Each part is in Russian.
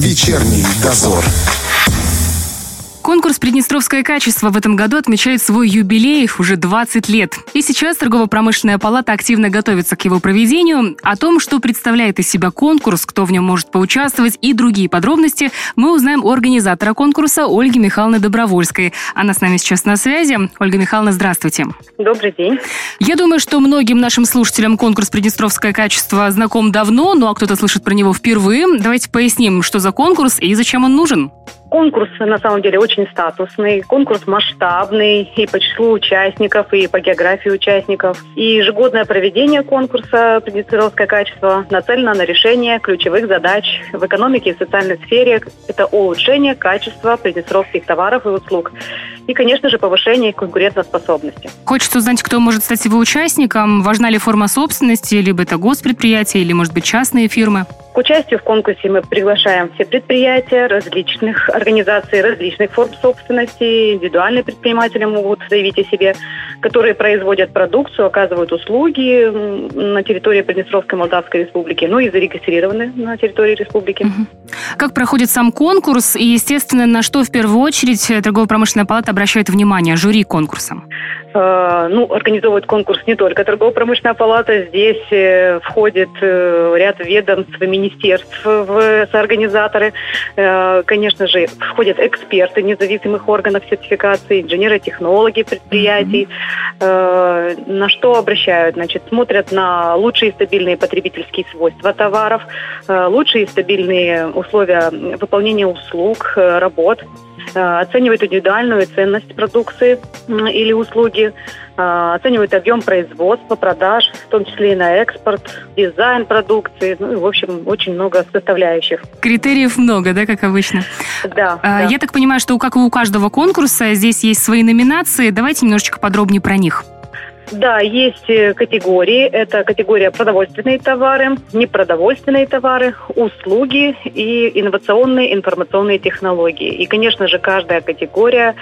Вечерний дозор. Конкурс «Приднестровское качество» в этом году отмечает свой юбилей уже 20 лет. И сейчас торгово-промышленная палата активно готовится к его проведению. О том, что представляет из себя конкурс, кто в нем может поучаствовать и другие подробности, мы узнаем у организатора конкурса Ольги Михайловны Добровольской. Она с нами сейчас на связи. Ольга Михайловна, здравствуйте. Добрый день. Я думаю, что многим нашим слушателям конкурс «Приднестровское качество» знаком давно, ну а кто-то слышит про него впервые. Давайте поясним, что за конкурс и зачем он нужен. Конкурс, на самом деле, очень статусный. Конкурс масштабный и по числу участников, и по географии участников. И ежегодное проведение конкурса «Приднестровское качество» нацелено на решение ключевых задач в экономике и социальной сфере. Это улучшение качества приднестровских товаров и услуг. И, конечно же, повышение конкурентоспособности. Хочется узнать, кто может стать его участником. Важна ли форма собственности, либо это госпредприятие, или, может быть, частные фирмы? К участию в конкурсе мы приглашаем все предприятия различных организаций, различных форм собственности. Индивидуальные предприниматели могут заявить о себе, которые производят продукцию, оказывают услуги на территории Приднестровской Молдавской Республики, ну и зарегистрированы на территории республики. Как проходит сам конкурс и, естественно, на что в первую очередь торгово-промышленная палата обращает внимание жюри конкурса? Э, ну, организовывает конкурс не только торгово-промышленная палата, здесь э, входит э, ряд ведомств и министерств в соорганизаторы. Конечно же, входят эксперты независимых органов сертификации, инженеры-технологи предприятий. На что обращают? Значит, смотрят на лучшие стабильные потребительские свойства товаров, лучшие стабильные условия выполнения услуг, работ оценивают индивидуальную ценность продукции или услуги, оценивают объем производства, продаж, в том числе и на экспорт, дизайн продукции, ну и, в общем, очень много составляющих. Критериев много, да, как обычно? Да. А, да. Я так понимаю, что как и у каждого конкурса здесь есть свои номинации. Давайте немножечко подробнее про них. Да, есть э, категории. Это категория продовольственные товары, непродовольственные товары, услуги и инновационные информационные технологии. И, конечно же, каждая категория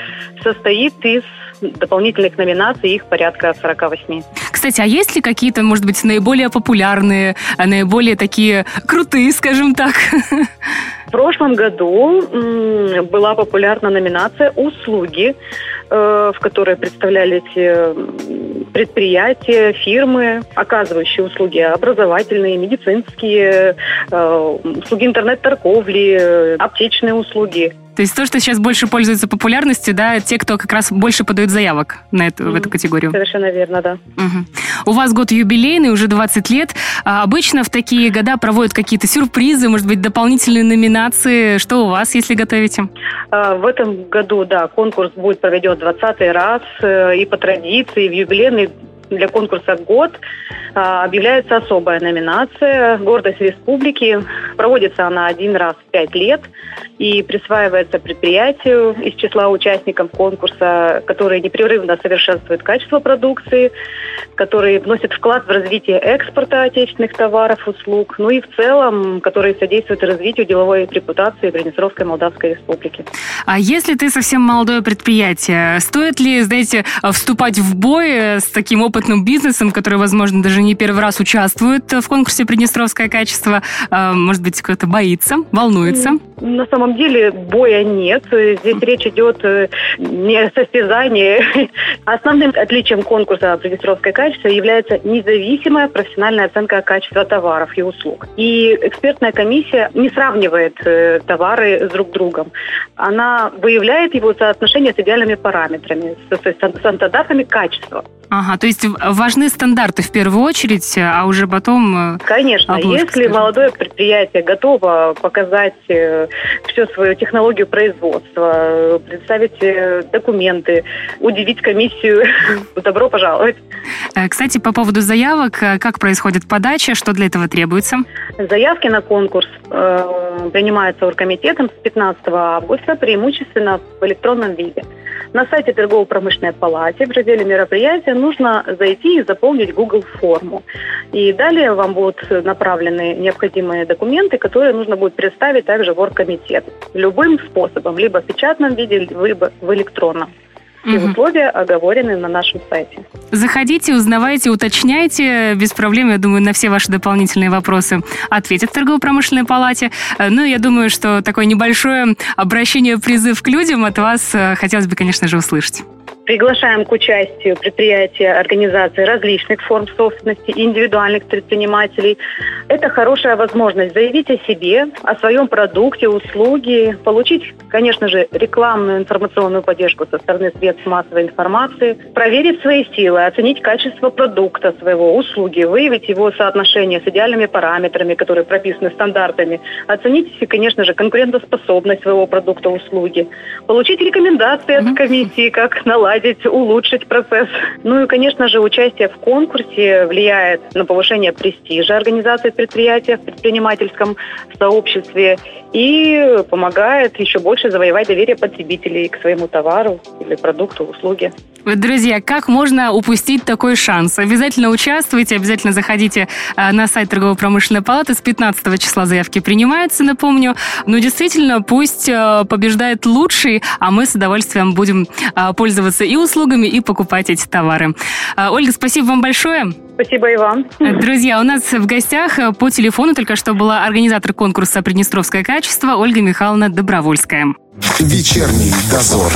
состоит из дополнительных номинаций, их порядка 48. Кстати, а есть ли какие-то, может быть, наиболее популярные, а наиболее такие крутые, скажем так? В прошлом году была популярна номинация «Услуги», э, в которой представлялись э, предприятия, фирмы, оказывающие услуги образовательные, медицинские, э, услуги интернет-торговли, аптечные услуги. То есть то, что сейчас больше пользуется популярностью, да, те, кто как раз больше подают заявок на эту, mm-hmm. в эту категорию. Совершенно верно, да. Угу. У вас год юбилейный, уже 20 лет. А обычно в такие года проводят какие-то сюрпризы, может быть, дополнительные номинации. Что у вас, если готовите? А, в этом году, да, конкурс будет проведен 20 раз. Э, и по традиции в юбилейный для конкурса год а, объявляется особая номинация «Гордость республики». Проводится она один раз в пять лет и присваивается предприятию из числа участников конкурса, которые непрерывно совершенствуют качество продукции, которые вносят вклад в развитие экспорта отечественных товаров, услуг, ну и в целом, которые содействуют развитию деловой репутации Приднестровской Молдавской Республики. А если ты совсем молодое предприятие, стоит ли, знаете, вступать в бой с таким опытным бизнесом, который, возможно, даже не первый раз участвует в конкурсе «Приднестровское качество», а, может быть, кто-то боится, волнуется? На самом деле боя нет. Здесь речь идет э, не о состязании. Основным отличием конкурса «Приднестровское качество» является независимая профессиональная оценка качества товаров и услуг. И экспертная комиссия не сравнивает э, товары с друг другом. Она выявляет его соотношение с идеальными параметрами, с стандартами качества. Ага, то есть важны стандарты в первую очередь, а уже потом... Э, Конечно, обложка, если скажем. молодое предприятие готово показать э, всю свою технологию производства, представить э, документы, удивить комиссию, добро пожаловать. Кстати, по поводу заявок, как происходит подача, что для этого требуется? Заявки на конкурс принимаются оргкомитетом с 15 августа, преимущественно в электронном виде. На сайте торгово-промышленной палаты в разделе мероприятия нужно зайти и заполнить Google форму. И далее вам будут направлены необходимые документы, которые нужно будет представить также в оргкомитет. Любым способом, либо в печатном виде, либо в электронном. Все угу. условия оговорены на нашем сайте. Заходите, узнавайте, уточняйте. Без проблем, я думаю, на все ваши дополнительные вопросы ответят в торгово-промышленной палате. Ну, я думаю, что такое небольшое обращение, призыв к людям от вас э, хотелось бы, конечно же, услышать. Приглашаем к участию предприятия, организации различных форм собственности, индивидуальных предпринимателей. Это хорошая возможность заявить о себе, о своем продукте, услуге, получить, конечно же, рекламную информационную поддержку со стороны средств массовой информации, проверить свои силы, оценить качество продукта своего, услуги, выявить его соотношение с идеальными параметрами, которые прописаны стандартами, оценить, конечно же, конкурентоспособность своего продукта, услуги, получить рекомендации от комиссии, как наладить наладить, улучшить процесс. Ну и, конечно же, участие в конкурсе влияет на повышение престижа организации предприятия в предпринимательском сообществе и помогает еще больше завоевать доверие потребителей к своему товару или продукту, услуге. Друзья, как можно упустить такой шанс? Обязательно участвуйте, обязательно заходите э, на сайт торгово-промышленной палаты. С 15 числа заявки принимаются, напомню. Но ну, действительно, пусть э, побеждает лучший, а мы с удовольствием будем э, пользоваться и услугами, и покупать эти товары. Ольга, спасибо вам большое. Спасибо и вам. Друзья, у нас в гостях по телефону только что была организатор конкурса «Приднестровское качество» Ольга Михайловна Добровольская. Вечерний дозор.